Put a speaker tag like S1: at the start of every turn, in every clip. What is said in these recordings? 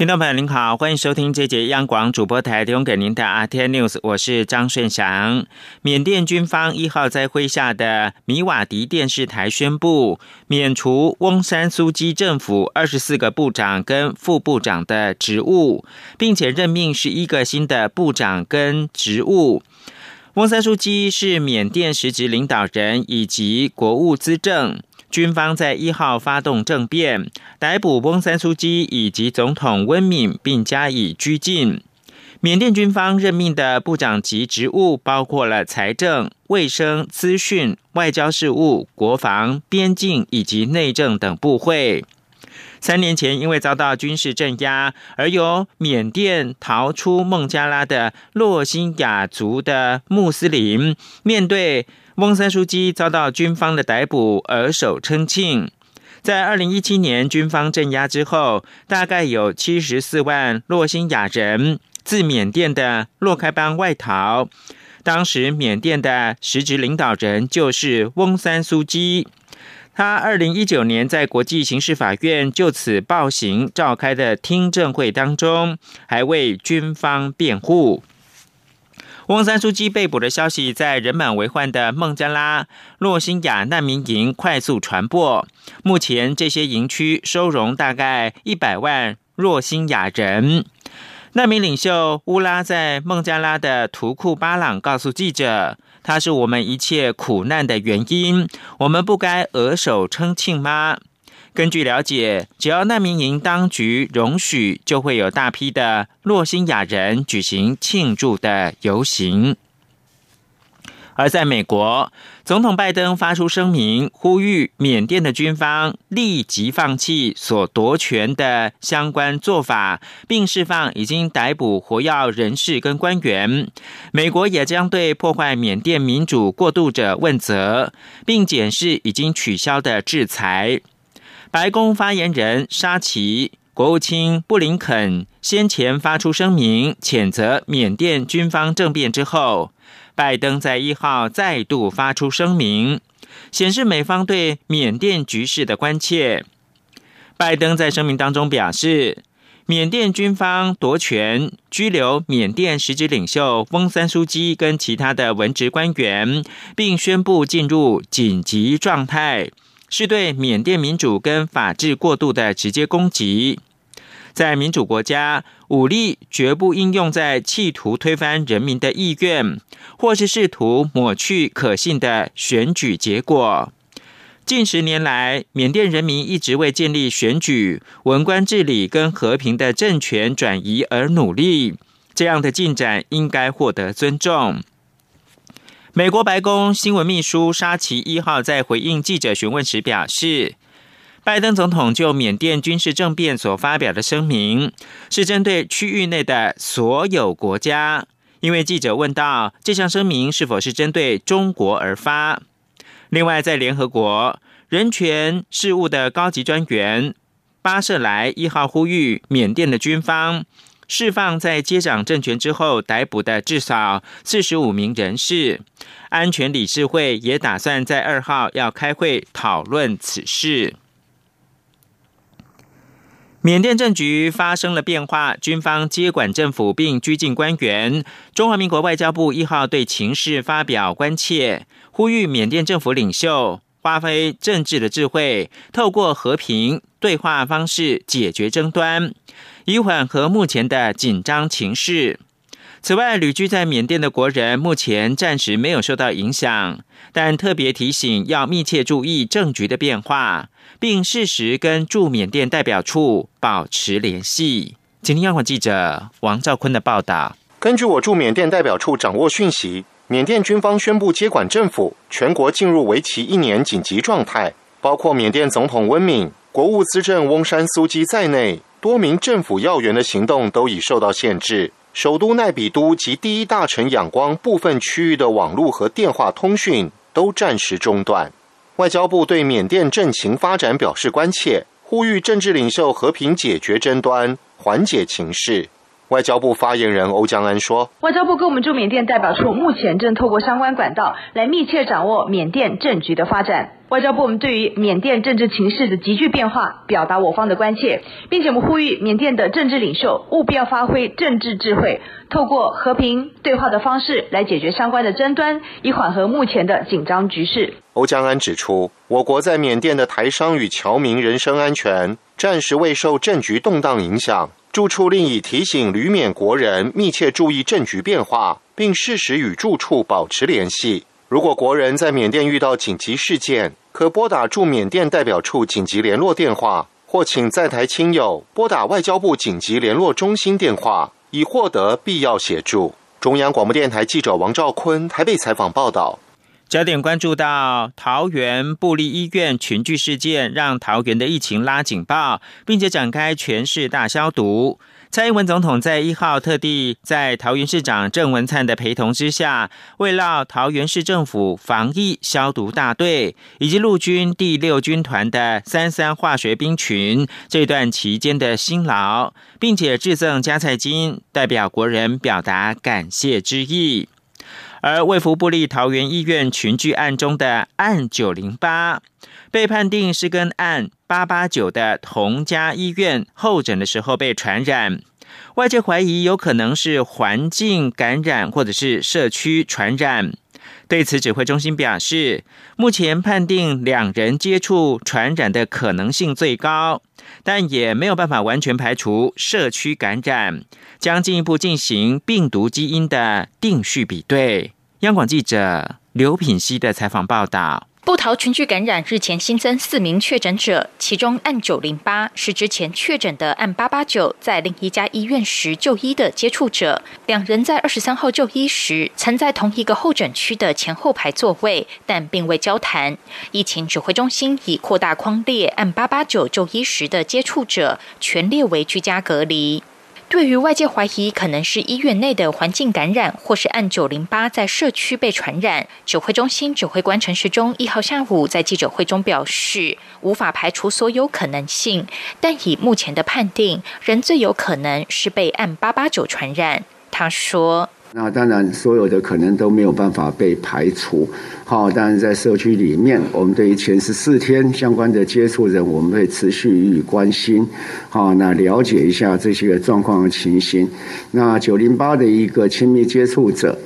S1: 听众朋友您好，欢迎收听这节央广主播台提供给您的阿天 News，我是张顺祥。缅甸军方一号在麾下的米瓦迪电视台宣布，免除翁山苏基政府二十四个部长跟副部长的职务，并且任命十一个新的部长跟职务。翁山苏基是缅甸实职领导人以及国务资政。军方在一号发动政变，逮捕翁三苏基以及总统温敏，并加以拘禁。缅甸军方任命的部长级职务包括了财政、卫生、资讯、外交事务、国防、边境以及内政等部会。三年前，因为遭到军事镇压，而由缅甸逃出孟加拉的洛辛雅族的穆斯林，面对。翁三书记遭到军方的逮捕，而首称庆。在二零一七年军方镇压之后，大概有七十四万洛辛亚人自缅甸的洛开邦外逃。当时缅甸的实职领导人就是翁三书记。他二零一九年在国际刑事法院就此暴行召开的听证会当中，还为军方辩护。翁三书记被捕的消息在人满为患的孟加拉洛辛亚难民营快速传播。目前，这些营区收容大概一百万洛辛亚人。难民领袖乌拉在孟加拉的图库巴朗告诉记者：“他是我们一切苦难的原因。我们不该额手称庆吗？”根据了解，只要难民营当局容许，就会有大批的洛辛亚人举行庆祝的游行。而在美国，总统拜登发出声明，呼吁缅甸的军方立即放弃所夺权的相关做法，并释放已经逮捕活跃人士跟官员。美国也将对破坏缅甸民主过渡者问责，并检视已经取消的制裁。白宫发言人沙奇、国务卿布林肯先前发出声明，谴责缅甸军方政变之后，拜登在一号再度发出声明，显示美方对缅甸局势的关切。拜登在声明当中表示，缅甸军方夺权、拘留缅甸实职领袖翁三书基跟其他的文职官员，并宣布进入紧急状态。是对缅甸民主跟法治过度的直接攻击。在民主国家，武力绝不应用在企图推翻人民的意愿，或是试图抹去可信的选举结果。近十年来，缅甸人民一直为建立选举、文官治理跟和平的政权转移而努力。这样的进展应该获得尊重。美国白宫新闻秘书沙奇一号在回应记者询问时表示，拜登总统就缅甸军事政变所发表的声明是针对区域内的所有国家。因为记者问到这项声明是否是针对中国而发。另外，在联合国人权事务的高级专员巴舍莱一号呼吁缅甸的军方。释放在接掌政权之后逮捕的至少四十五名人士，安全理事会也打算在二号要开会讨论此事。缅甸政局发生了变化，军方接管政府并拘禁官员。中华民国外交部一号对情势发表关切，呼吁缅甸政府领袖发挥政治的智慧，透过和平对话方式解决争端。以缓和目前的紧张情势。此外，旅居在缅甸的国人目前暂时没有受到影响，但特别提醒要密切注意政局的变化，并适时跟驻缅甸代表处保持联系。今天央广记者王兆坤的报道：
S2: 根据我驻缅甸代表处掌握讯息，缅甸军方宣布接管政府，全国进入为期一年紧急状态，包括缅甸总统温敏、国务资政翁山苏基在内。多名政府要员的行动都已受到限制，首都奈比都及第一大城仰光部分区域的网络和电话通讯都暂时中断。外交部对缅甸政情发展表示关切，呼吁政治领袖和平解决争端，缓解情势。外交部发言人欧江安说：“
S3: 外交部跟我们驻缅甸代表处目前正透过相关管道来密切掌握缅甸政局的发展。外交部我们对于缅甸政治情势的急剧变化，表达我方的关切，并且我们呼吁缅甸的政治领袖务必要发挥政治智慧，透过和平对话的方式来解决相关的争端，以缓和目前的紧张局势。”
S2: 欧江安指出，我国在缅甸的台商与侨民人身安全暂时未受政局动荡影响。住处另已提醒旅缅国人密切注意政局变化，并适时与住处保持联系。如果国人在缅甸遇到紧急事件，可拨打驻缅甸代表处紧急联络电话，或请在台亲友拨打外交部紧急联络中心电话，以获得必要协助。中央广播电台记者王兆坤台北采访报道。
S1: 焦点关注到桃园布利医院群聚事件，让桃园的疫情拉警报，并且展开全市大消毒。蔡英文总统在一号特地在桃园市长郑文灿的陪同之下，为了桃园市政府防疫消毒大队以及陆军第六军团的三三化学兵群这段期间的辛劳，并且致赠加菜金，代表国人表达感谢之意。而卫福部立桃园医院群聚案中的案九零八，被判定是跟案八八九的同家医院候诊的时候被传染，外界怀疑有可能是环境感染或者是社区传染。对此，指挥中心表示，目前判定两人接触传染的可能性最高，但也没有办法完全排除社区感染。将进一步进行病毒基因的定序比对。央广记者刘品希的采访报道：
S4: 布桃群聚感染日前新增四名确诊者，其中案九零八是之前确诊的案八八九在另一家医院时就医的接触者。两人在二十三号就医时曾在同一个候诊区的前后排座位，但并未交谈。疫情指挥中心已扩大框列案八八九就医时的接触者，全列为居家隔离。对于外界怀疑可能是医院内的环境感染，或是按九零八在社区被传染，指挥中心指挥官陈时中一号下午在记者会中表示，无法排除所有可能性，但以目前的判定，人最有可能是被按八八九传染。他说。
S5: 那当然，所有的可能都没有办法被排除。好，当然在社区里面，我们对于前十四天相关的接触人，我们会持续予以关心。好，那了解一下这些状况的情形。那九零八的一个亲密接触者。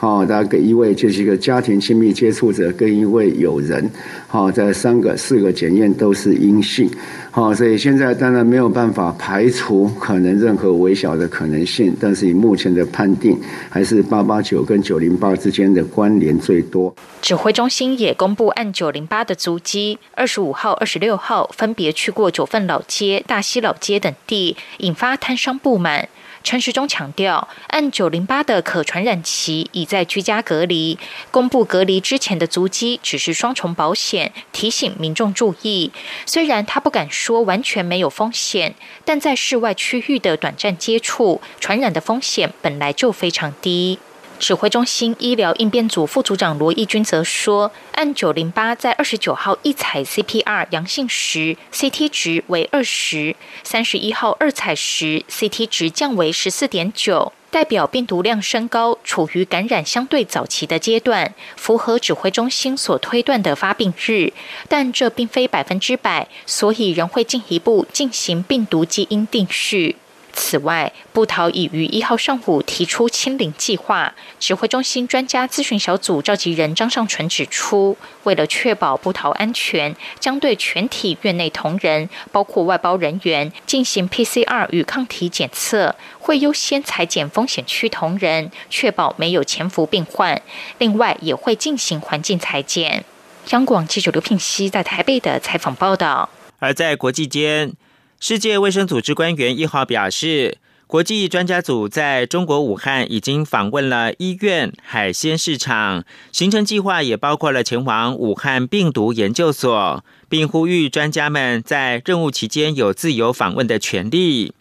S5: 好，大家给一位就是一个家庭亲密接触者，跟一位友人，好，在三个、四个检验都是阴性，好，所以现在当然没有办法排除可能任何微小的可能性，但是以目前的判定，还是八八九跟九零八之间的关联最多。
S4: 指挥中心也公布按九零八的足迹，二十五号、二十六号分别去过九份老街、大溪老街等地，引发摊商不满。陈时中强调，按九零八的可传染期已在居家隔离，公布隔离之前的足迹只是双重保险，提醒民众注意。虽然他不敢说完全没有风险，但在室外区域的短暂接触，传染的风险本来就非常低。指挥中心医疗应变组副组长罗义军则说，按九零八在二十九号一采 CPR 阳性时，CT 值为二十；三十一号二采时，CT 值降为十四点九，代表病毒量升高，处于感染相对早期的阶段，符合指挥中心所推断的发病日。但这并非百分之百，所以仍会进一步进行病毒基因定序。此外，布桃已于一号上午提出清零计划。指挥中心专家咨询小组召集人张尚纯指出，为了确保布桃安全，将对全体院内同仁，包括外包人员，进行 PCR 与抗体检测，会优先裁减风险区同仁，确保没有潜伏病患。另外，也会进行环境裁剪。央广记者刘聘熙在台北的采访报道。
S1: 而在国际间。世界卫生组织官员一号表示，国际专家组在中国武汉已经访问了医院、海鲜市场，行程计划也包括了前往武汉病毒研究所，并呼吁专家们在任务期间有自由访问的权利。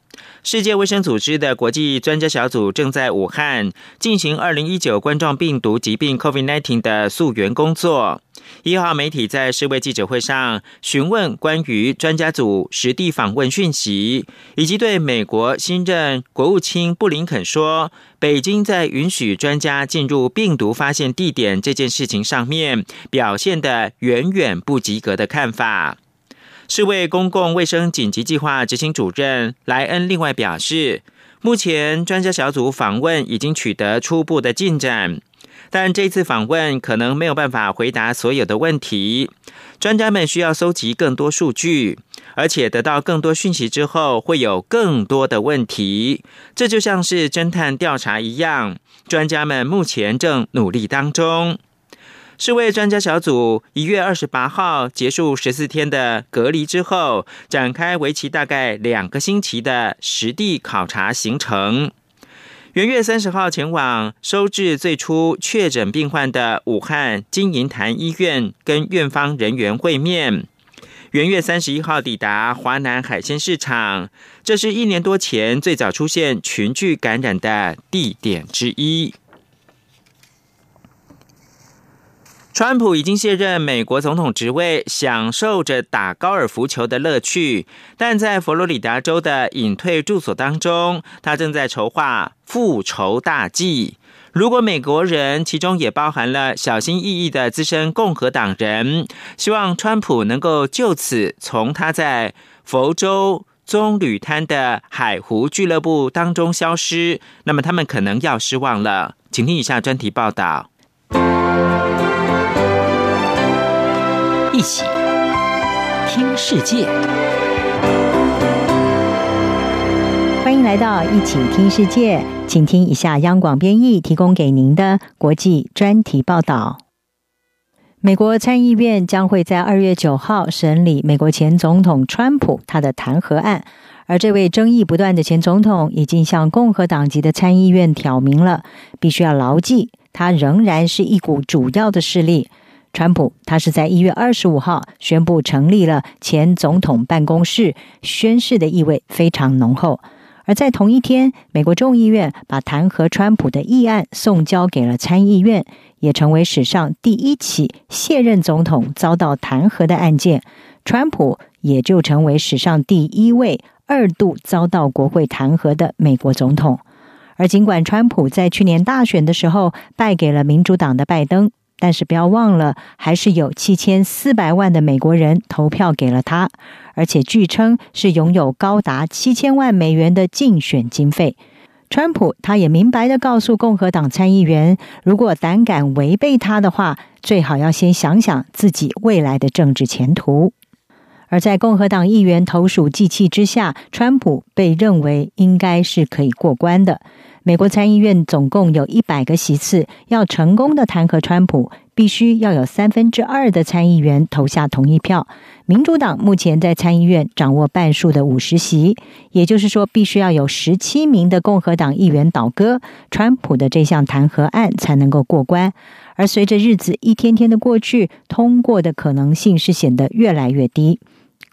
S1: 世界卫生组织的国际专家小组正在武汉进行二零一九冠状病毒疾病 （COVID-19） 的溯源工作。一号媒体在世卫记者会上询问关于专家组实地访问讯息，以及对美国新任国务卿布林肯说北京在允许专家进入病毒发现地点这件事情上面表现的远远不及格的看法。世卫公共卫生紧急计划执行主任莱恩另外表示，目前专家小组访问已经取得初步的进展，但这次访问可能没有办法回答所有的问题。专家们需要搜集更多数据，而且得到更多讯息之后，会有更多的问题。这就像是侦探调查一样，专家们目前正努力当中。世卫专家小组一月二十八号结束十四天的隔离之后，展开为期大概两个星期的实地考察行程。元月三十号前往收治最初确诊病患的武汉金银潭医院，跟院方人员会面。元月三十一号抵达华南海鲜市场，这是一年多前最早出现群聚感染的地点之一。川普已经卸任美国总统职位，享受着打高尔夫球的乐趣。但在佛罗里达州的隐退住所当中，他正在筹划复仇大计。如果美国人，其中也包含了小心翼翼的资深共和党人，希望川普能够就此从他在佛州棕榈滩的海湖俱乐部当中消失，那么他们可能要失望了。请听以下专题报道。
S6: 一起听世界，
S7: 欢迎来到一起听世界，请听一下央广编译提供给您的国际专题报道。美国参议院将会在二月九号审理美国前总统川普他的弹劾案，而这位争议不断的前总统已经向共和党籍的参议院挑明了，必须要牢记，他仍然是一股主要的势力。川普他是在一月二十五号宣布成立了前总统办公室，宣誓的意味非常浓厚。而在同一天，美国众议院把弹劾川普的议案送交给了参议院，也成为史上第一起卸任总统遭到弹劾的案件。川普也就成为史上第一位二度遭到国会弹劾的美国总统。而尽管川普在去年大选的时候败给了民主党的拜登。但是不要忘了，还是有七千四百万的美国人投票给了他，而且据称是拥有高达七千万美元的竞选经费。川普他也明白的告诉共和党参议员，如果胆敢违背他的话，最好要先想想自己未来的政治前途。而在共和党议员投鼠忌器之下，川普被认为应该是可以过关的。美国参议院总共有一百个席次，要成功的弹劾川普，必须要有三分之二的参议员投下同意票。民主党目前在参议院掌握半数的五十席，也就是说，必须要有十七名的共和党议员倒戈，川普的这项弹劾案才能够过关。而随着日子一天天的过去，通过的可能性是显得越来越低。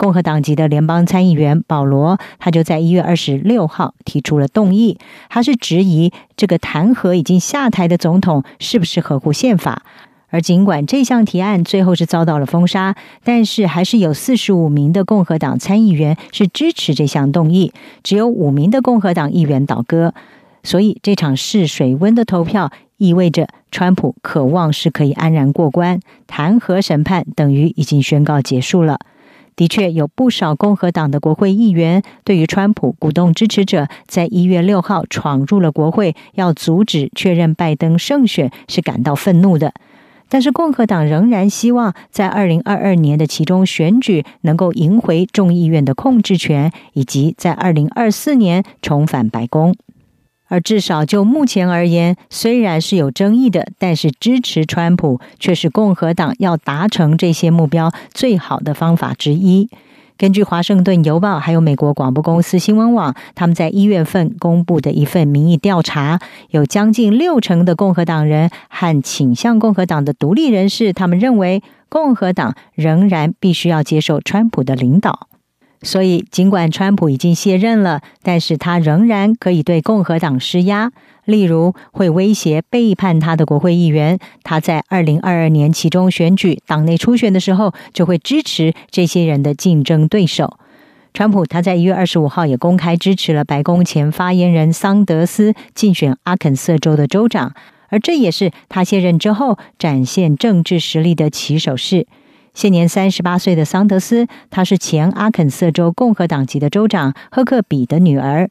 S7: 共和党籍的联邦参议员保罗，他就在一月二十六号提出了动议，他是质疑这个弹劾已经下台的总统是不是合乎宪法。而尽管这项提案最后是遭到了封杀，但是还是有四十五名的共和党参议员是支持这项动议，只有五名的共和党议员倒戈。所以这场试水温的投票意味着，川普渴望是可以安然过关，弹劾审判等于已经宣告结束了。的确有不少共和党的国会议员对于川普鼓动支持者在一月六号闯入了国会，要阻止确认拜登胜选是感到愤怒的。但是共和党仍然希望在二零二二年的其中选举能够赢回众议院的控制权，以及在二零二四年重返白宫。而至少就目前而言，虽然是有争议的，但是支持川普却是共和党要达成这些目标最好的方法之一。根据《华盛顿邮报》还有美国广播公司新闻网，他们在一月份公布的一份民意调查，有将近六成的共和党人和倾向共和党的独立人士，他们认为共和党仍然必须要接受川普的领导。所以，尽管川普已经卸任了，但是他仍然可以对共和党施压，例如会威胁背叛他的国会议员。他在二零二二年其中选举党内初选的时候，就会支持这些人的竞争对手。川普他在一月二十五号也公开支持了白宫前发言人桑德斯竞选阿肯色州的州长，而这也是他卸任之后展现政治实力的起手式。现年三十八岁的桑德斯，他是前阿肯色州共和党籍的州长赫克比的女儿。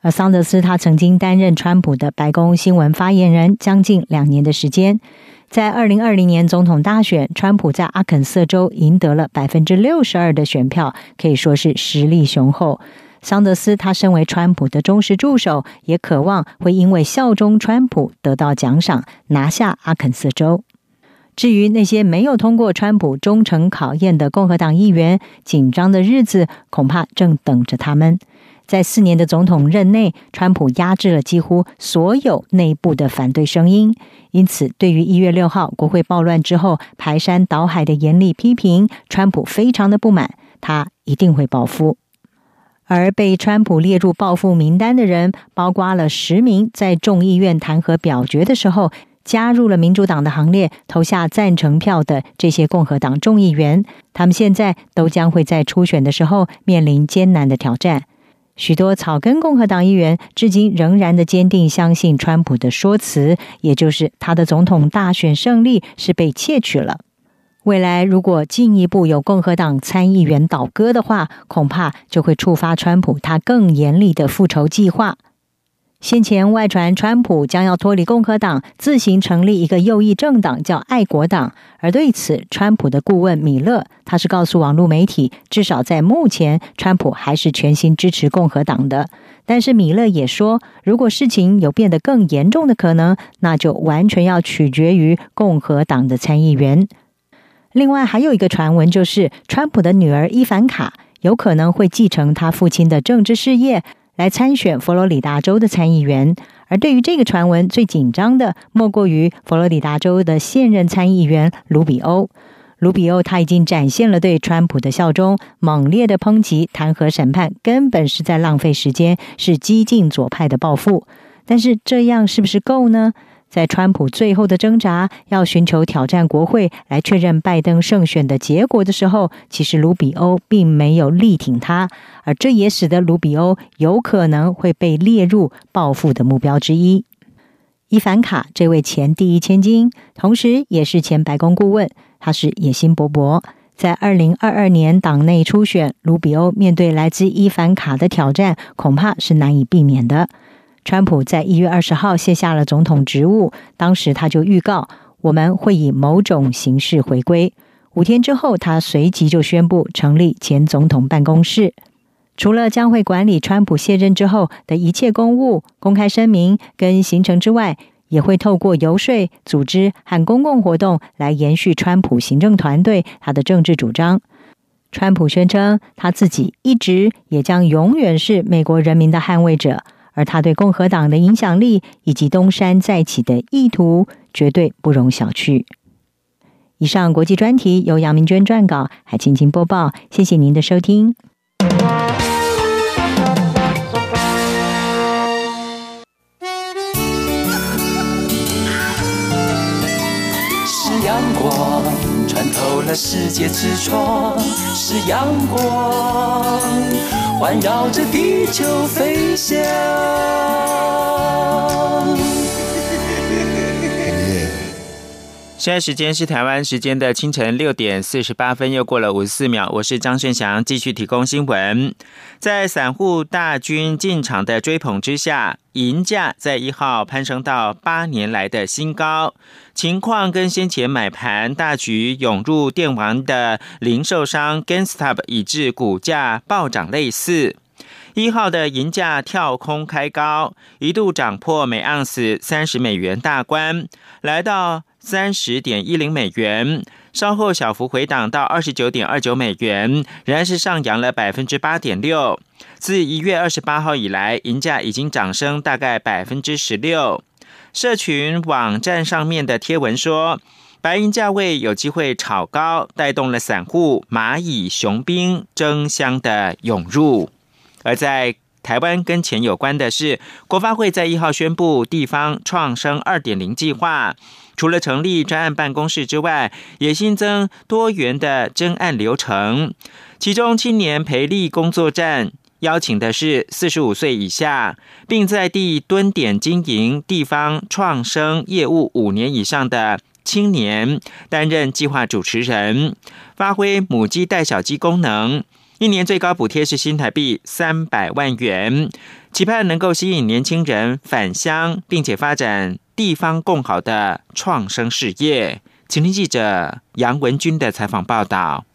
S7: 而桑德斯他曾经担任川普的白宫新闻发言人将近两年的时间。在二零二零年总统大选，川普在阿肯色州赢得了百分之六十二的选票，可以说是实力雄厚。桑德斯他身为川普的忠实助手，也渴望会因为效忠川普得到奖赏，拿下阿肯色州。至于那些没有通过川普忠诚考验的共和党议员，紧张的日子恐怕正等着他们。在四年的总统任内，川普压制了几乎所有内部的反对声音，因此，对于一月六号国会暴乱之后排山倒海的严厉批评，川普非常的不满，他一定会报复。而被川普列入报复名单的人，包括了十名在众议院弹劾表决的时候。加入了民主党的行列，投下赞成票的这些共和党众议员，他们现在都将会在初选的时候面临艰难的挑战。许多草根共和党议员至今仍然的坚定相信川普的说辞，也就是他的总统大选胜利是被窃取了。未来如果进一步有共和党参议员倒戈的话，恐怕就会触发川普他更严厉的复仇计划。先前外传，川普将要脱离共和党，自行成立一个右翼政党，叫爱国党。而对此，川普的顾问米勒，他是告诉网络媒体，至少在目前，川普还是全心支持共和党的。但是米勒也说，如果事情有变得更严重的可能，那就完全要取决于共和党的参议员。另外，还有一个传闻，就是川普的女儿伊凡卡有可能会继承他父亲的政治事业。来参选佛罗里达州的参议员，而对于这个传闻最紧张的，莫过于佛罗里达州的现任参议员卢比欧。卢比欧他已经展现了对川普的效忠，猛烈的抨击弹劾审判根本是在浪费时间，是激进左派的报复。但是这样是不是够呢？在川普最后的挣扎，要寻求挑战国会来确认拜登胜选的结果的时候，其实卢比欧并没有力挺他，而这也使得卢比欧有可能会被列入报复的目标之一。伊凡卡这位前第一千金，同时也是前白宫顾问，他是野心勃勃。在二零二二年党内初选，卢比欧面对来自伊凡卡的挑战，恐怕是难以避免的。川普在一月二十号卸下了总统职务，当时他就预告我们会以某种形式回归。五天之后，他随即就宣布成立前总统办公室，除了将会管理川普卸任之后的一切公务、公开声明跟行程之外，也会透过游说、组织和公共活动来延续川普行政团队他的政治主张。川普宣称他自己一直也将永远是美国人民的捍卫者。而他对共和党的影响力以及东山再起的意图，绝对不容小觑。以上国际专题由杨明娟撰稿，海青青播报。谢谢您的收听。
S8: 是阳光穿透了世界之窗，是阳光。环绕着地球飞翔。
S1: 现在时间是台湾时间的清晨六点四十八分，又过了五十四秒。我是张顺祥，继续提供新闻。在散户大军进场的追捧之下，银价在一号攀升到八年来的新高。情况跟先前买盘大举涌入电玩的零售商 GameStop 以致股价暴涨类似。一号的银价跳空开高，一度涨破每盎司三十美元大关，来到。三十点一零美元，稍后小幅回档到二十九点二九美元，仍然是上扬了百分之八点六。自一月二十八号以来，银价已经涨升大概百分之十六。社群网站上面的贴文说，白银价位有机会炒高，带动了散户蚂蚁雄兵争相的涌入。而在台湾跟钱有关的是，国发会在一号宣布地方创生二点零计划，除了成立专案办公室之外，也新增多元的征案流程。其中青年培力工作站邀请的是四十五岁以下，并在地蹲点经营地方创生业务五年以上的青年担任计划主持人，发挥母鸡带小鸡功能。一年最高补贴是新台币三百万元，期盼能够吸引年轻人返乡，并且发展地方共好的创生事业。请听记者杨文军的采访报道。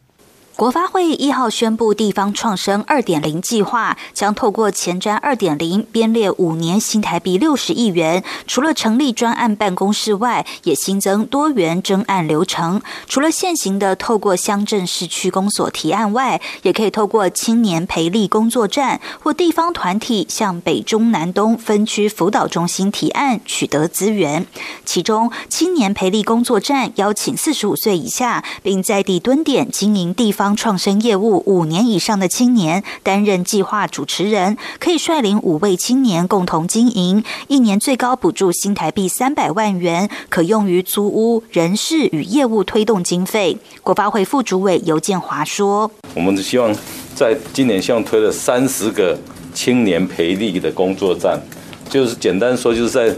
S9: 国发会一号宣布，地方创生二点零计划将透过前瞻二点零编列五年新台币六十亿元。除了成立专案办公室外，也新增多元征案流程。除了现行的透过乡镇市区公所提案外，也可以透过青年培力工作站或地方团体向北中南东分区辅导中心提案，取得资源。其中，青年培力工作站邀请四十五岁以下，并在地蹲点经营地方。创生业务五年以上的青年担任计划主持人，可以率领五位青年共同经营，一年最高补助新台币三百万元，可用于租屋、人事与业务推动经费。国发会副主委尤建华说：“
S10: 我们希望在今年希望推了三十个青年培力的工作站，就是简单说，就是在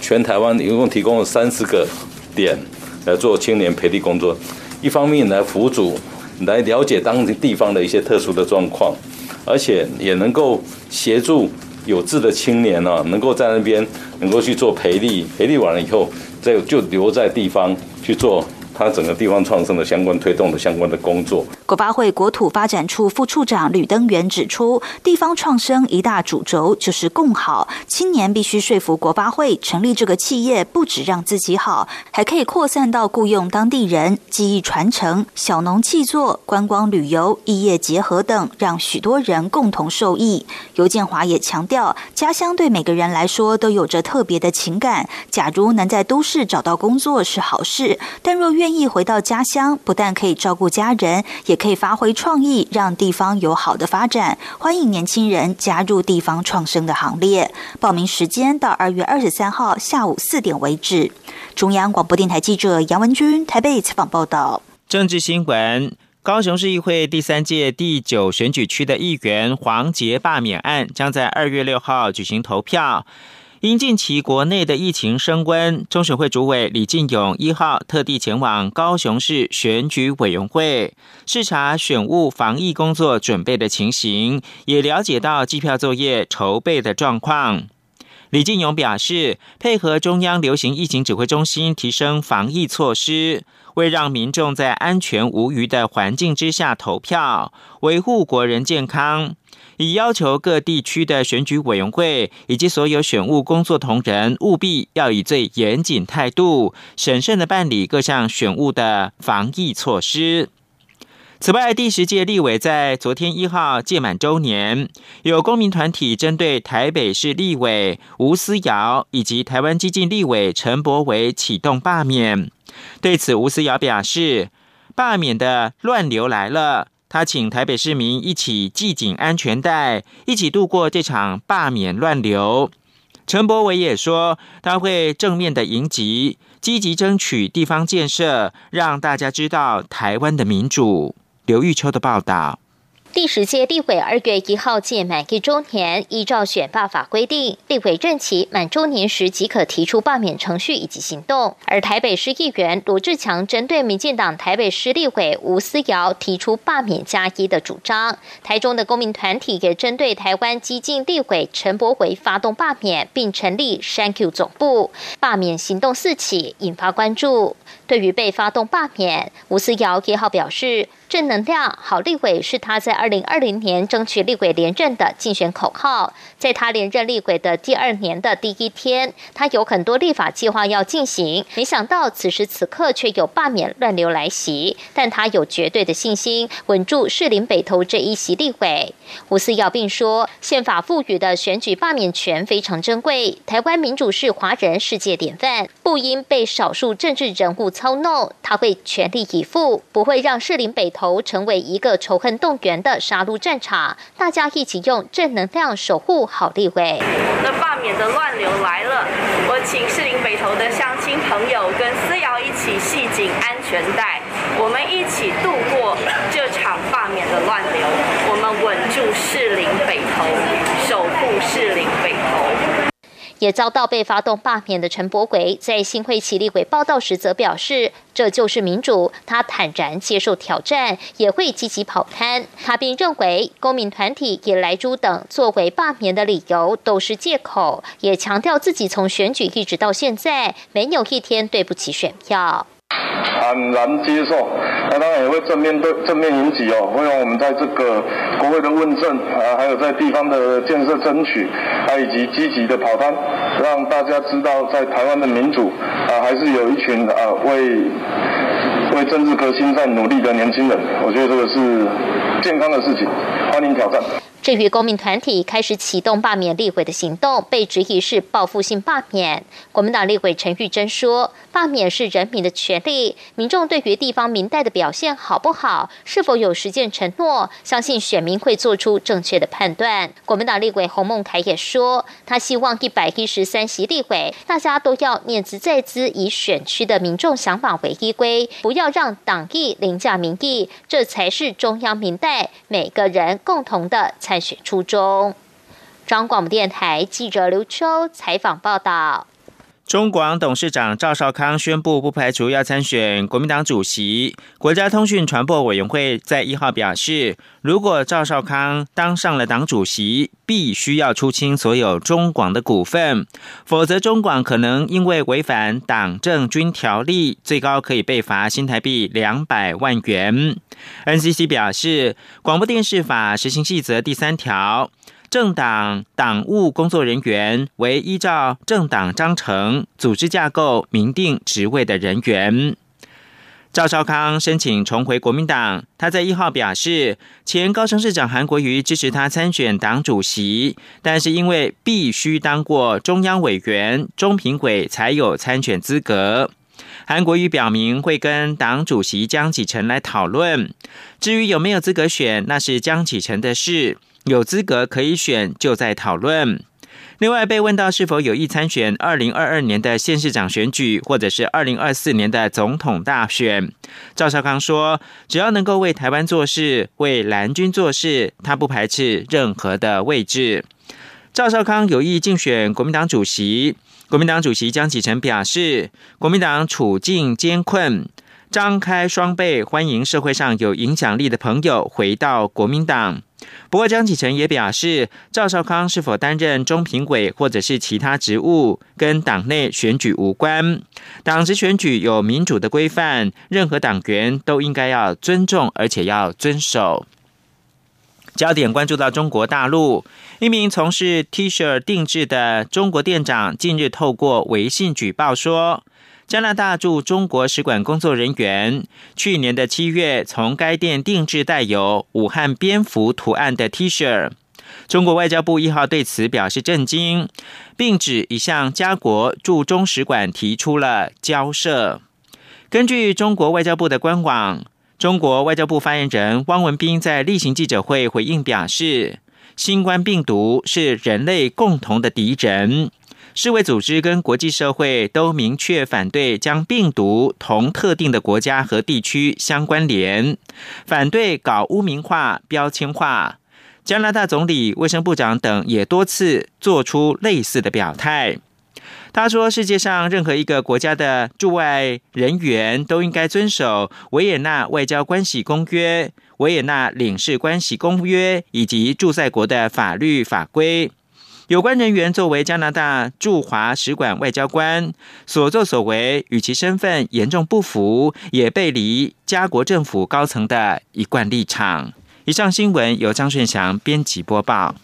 S10: 全台湾一共提供了三十个点来做青年培力工作，一方面来辅助。”来了解当地地方的一些特殊的状况，而且也能够协助有志的青年呢，能够在那边能够去做培力，培力完了以后，再就留在地方去做。他整个地方创生的相关推动的相关的工作。
S9: 国发会国土发展处副处长吕登元指出，地方创生一大主轴就是共好，青年必须说服国发会成立这个企业，不止让自己好，还可以扩散到雇佣当地人、技艺传承、小农气作、观光旅游、异业结合等，让许多人共同受益。尤建华也强调，家乡对每个人来说都有着特别的情感。假如能在都市找到工作是好事，但若愿意回到家乡，不但可以照顾家人，也也可以发挥创意，让地方有好的发展。欢迎年轻人加入地方创生的行列。报名时间到二月二十三号下午四点为止。中央广播电台记者杨文君台北采访报道。
S1: 政治新闻：高雄市议会第三届第九选举区的议员黄杰罢免案，将在二月六号举行投票。因近期国内的疫情升温，中选会主委李进勇一号特地前往高雄市选举委员会视察选务防疫工作准备的情形，也了解到计票作业筹备的状况。李进勇表示，配合中央流行疫情指挥中心提升防疫措施，为让民众在安全无虞的环境之下投票，维护国人健康。已要求各地区的选举委员会以及所有选务工作同仁务必要以最严谨态度，审慎的办理各项选务的防疫措施。此外，第十届立委在昨天一号届满周年，有公民团体针对台北市立委吴思瑶以及台湾激进立委陈柏伟启动罢免。对此，吴思瑶表示，罢免的乱流来了。他请台北市民一起系紧安全带，一起度过这场罢免乱流。陈柏伟也说，他会正面的迎击，积极争取地方建设，让大家知道台湾的民主。刘玉秋的报道。
S11: 第十届立委二月一号届满一周年，依照选罢法规定，立委任期满周年时即可提出罢免程序以及行动。而台北市议员罗志强针对民进党台北市立委吴思瑶提出罢免加一的主张，台中的公民团体也针对台湾激进立委陈柏惟发动罢免，并成立 Thank You 总部，罢免行动四起，引发关注。对于被发动罢免，吴思瑶也好表示。正能量好立委是他在二零二零年争取立委连任的竞选口号。在他连任立委的第二年的第一天，他有很多立法计划要进行，没想到此时此刻却有罢免乱流来袭。但他有绝对的信心，稳住士林北投这一席立委。吴思耀并说，宪法赋予的选举罢免权非常珍贵，台湾民主是华人世界典范，不应被少数政治人物操弄，他会全力以赴，不会让士林北投成为一个仇恨动员的杀戮战场。大家一起用正能量守护好立委。
S12: 那罢免的乱流来了，我请士林北投的乡亲朋友跟思瑶一起系紧安全带，我们一起度过这场罢免的乱流，我们稳住士林北投，守护士林北投。
S11: 也遭到被发动罢免的陈柏伟，在新会起立委报道时则表示：“这就是民主。”他坦然接受挑战，也会积极跑摊。他并认为，公民团体以莱猪等作为罢免的理由都是借口，也强调自己从选举一直到现在，没有一天对不起选票。
S13: 坦然接受，那当然也会正面对正面迎击哦，会让我们在这个国会的问政啊，还有在地方的建设争取，啊以及积极的跑单，让大家知道在台湾的民主啊，还是有一群啊为为政治革新在努力的年轻人。我觉得这个是健康的事情，欢迎挑战。
S11: 至于公民团体开始启动罢免立委的行动，被质疑是报复性罢免。国民党立委陈玉珍说：“罢免是人民的权利，民众对于地方民代的表现好不好，是否有实践承诺，相信选民会做出正确的判断。”国民党立委洪孟凯也说：“他希望一百一十三席立委，大家都要念兹在兹，以选区的民众想法为依归，不要让党意凌驾民意，这才是中央民代每个人共同的参。”参选初衷。中广播电台记者刘秋采访报道。
S1: 中广董事长赵少康宣布，不排除要参选国民党主席。国家通讯传播委员会在一号表示，如果赵少康当上了党主席，必须要出清所有中广的股份，否则中广可能因为违反党政军条例，最高可以被罚新台币两百万元。NCC 表示，广播电视法实行细则第三条。政党党务工作人员为依照政党章程、组织架构明定职位的人员。赵少康申请重回国民党，他在一号表示，前高雄市长韩国瑜支持他参选党主席，但是因为必须当过中央委员、中评委才有参选资格。韩国瑜表明会跟党主席江启臣来讨论，至于有没有资格选，那是江启臣的事。有资格可以选，就在讨论。另外，被问到是否有意参选二零二二年的县市长选举，或者是二零二四年的总统大选，赵少康说：“只要能够为台湾做事，为蓝军做事，他不排斥任何的位置。”赵少康有意竞选国民党主席，国民党主席江启臣表示：“国民党处境艰困，张开双臂欢迎社会上有影响力的朋友回到国民党。”不过，江启臣也表示，赵少康是否担任中评委或者是其他职务，跟党内选举无关。党职选举有民主的规范，任何党员都应该要尊重，而且要遵守。焦点关注到中国大陆，一名从事 T 恤定制的中国店长近日透过微信举报说。加拿大驻中国使馆工作人员去年的七月，从该店定制带有武汉蝙蝠图案的 T 恤。中国外交部一号对此表示震惊，并指已向加国驻中使馆提出了交涉。根据中国外交部的官网，中国外交部发言人汪文斌在例行记者会回应表示：“新冠病毒是人类共同的敌人。”世卫组织跟国际社会都明确反对将病毒同特定的国家和地区相关联，反对搞污名化、标签化。加拿大总理、卫生部长等也多次做出类似的表态。他说：“世界上任何一个国家的驻外人员都应该遵守《维也纳外交关系公约》、《维也纳领事关系公约》以及驻在国的法律法规。”有关人员作为加拿大驻华使馆外交官，所作所为与其身份严重不符，也背离加国政府高层的一贯立场。以上新闻由张顺祥编辑播报。